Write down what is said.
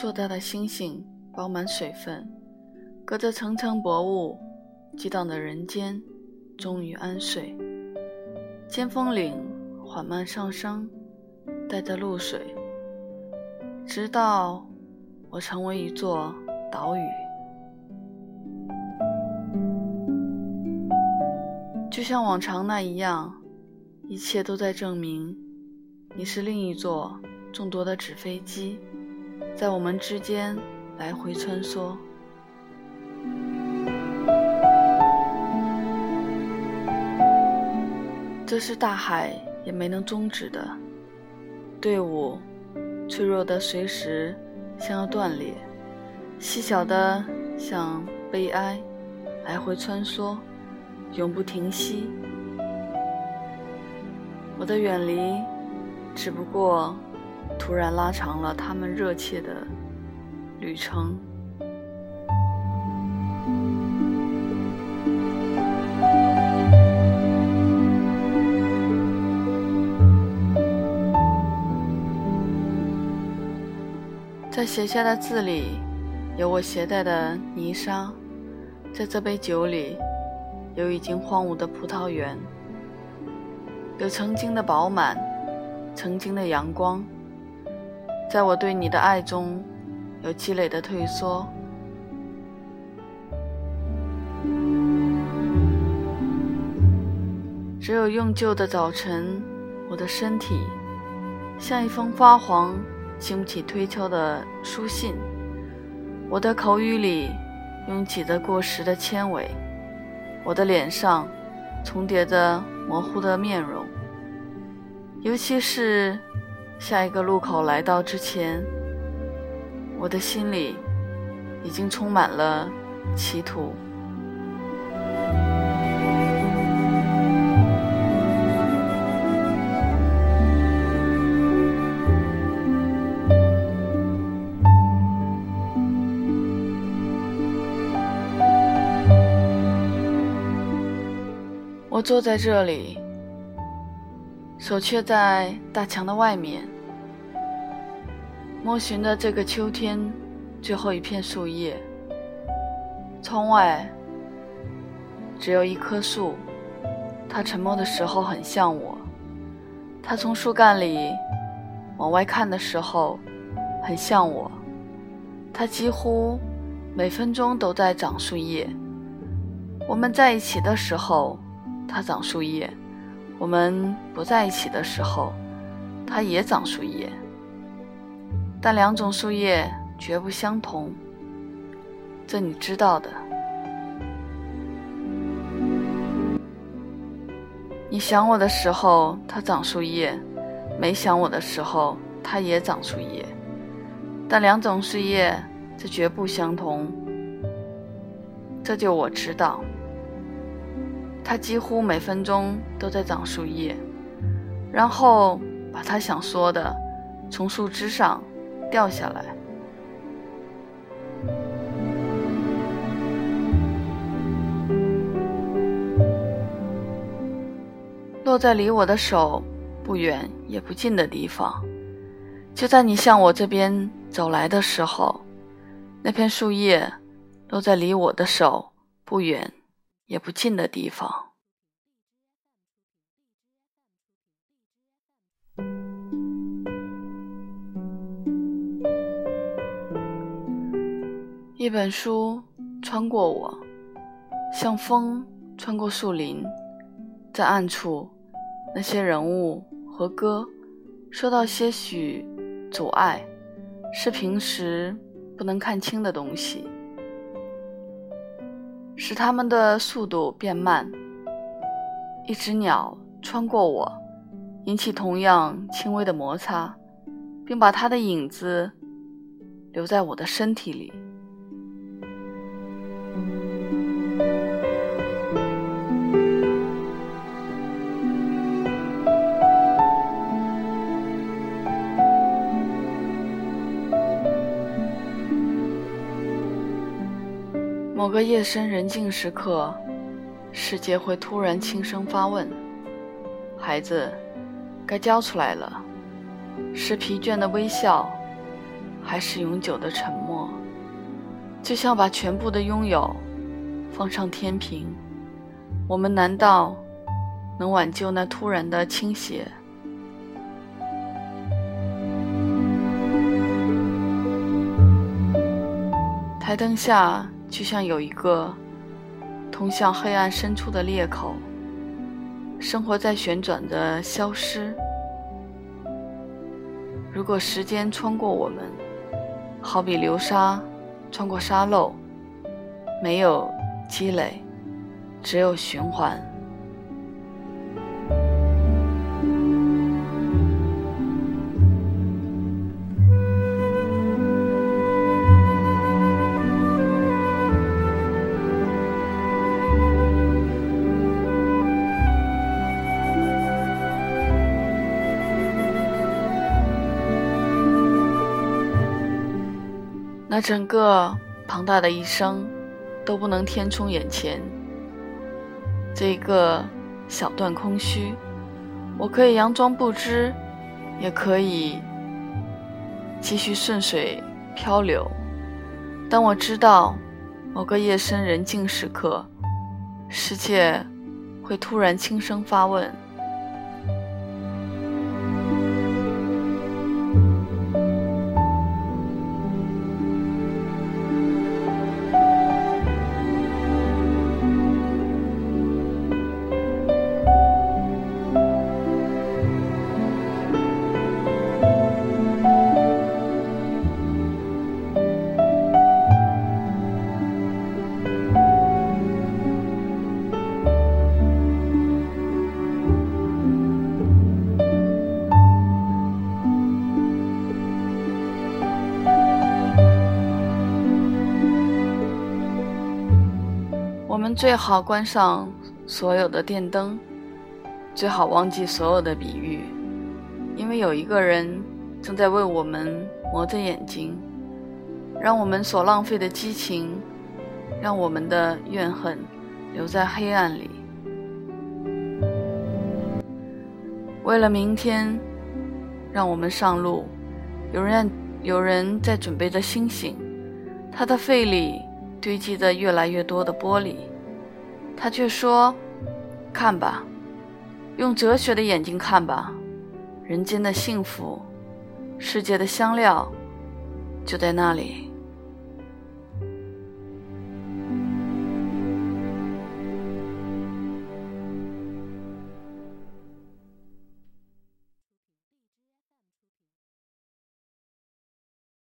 硕大的星星饱满水分，隔着层层薄雾，激荡的人间终于安睡。尖峰岭缓慢上升，带着露水，直到我成为一座岛屿。就像往常那一样，一切都在证明你是另一座众多的纸飞机，在我们之间来回穿梭。这是大海也没能终止的队伍，脆弱的随时想要断裂，细小的像悲哀，来回穿梭。永不停息。我的远离，只不过突然拉长了他们热切的旅程。在写下的字里，有我携带的泥沙，在这杯酒里。有已经荒芜的葡萄园，有曾经的饱满，曾经的阳光，在我对你的爱中，有积累的退缩。只有用旧的早晨，我的身体像一封发黄、经不起推敲的书信，我的口语里拥挤着过时的纤维。我的脸上重叠着模糊的面容，尤其是下一个路口来到之前，我的心里已经充满了企图。我坐在这里，手却在大墙的外面，摸寻着这个秋天最后一片树叶。窗外只有一棵树，它沉默的时候很像我。它从树干里往外看的时候很像我。它几乎每分钟都在长树叶。我们在一起的时候。它长树叶，我们不在一起的时候，它也长树叶。但两种树叶绝不相同，这你知道的。你想我的时候，它长树叶；没想我的时候，它也长树叶。但两种树叶，这绝不相同，这就我知道。他几乎每分钟都在长树叶，然后把他想说的从树枝上掉下来，落在离我的手不远也不近的地方。就在你向我这边走来的时候，那片树叶落在离我的手不远。也不近的地方。一本书穿过我，像风穿过树林，在暗处，那些人物和歌受到些许阻碍，是平时不能看清的东西。使它们的速度变慢。一只鸟穿过我，引起同样轻微的摩擦，并把它的影子留在我的身体里。某个夜深人静时刻，世界会突然轻声发问：“孩子，该交出来了。”是疲倦的微笑，还是永久的沉默？就像把全部的拥有放上天平，我们难道能挽救那突然的倾斜？台灯下，就像有一个通向黑暗深处的裂口。生活在旋转的消失。如果时间穿过我们，好比流沙穿过沙漏，没有积累，只有循环。整个庞大的一生，都不能填充眼前这一个小段空虚。我可以佯装不知，也可以继续顺水漂流。但我知道，某个夜深人静时刻，世界会突然轻声发问。们最好关上所有的电灯，最好忘记所有的比喻，因为有一个人正在为我们磨着眼睛，让我们所浪费的激情，让我们的怨恨留在黑暗里。为了明天，让我们上路。有人有人在准备着星星，他的肺里堆积的越来越多的玻璃。他却说：“看吧，用哲学的眼睛看吧，人间的幸福，世界的香料，就在那里。”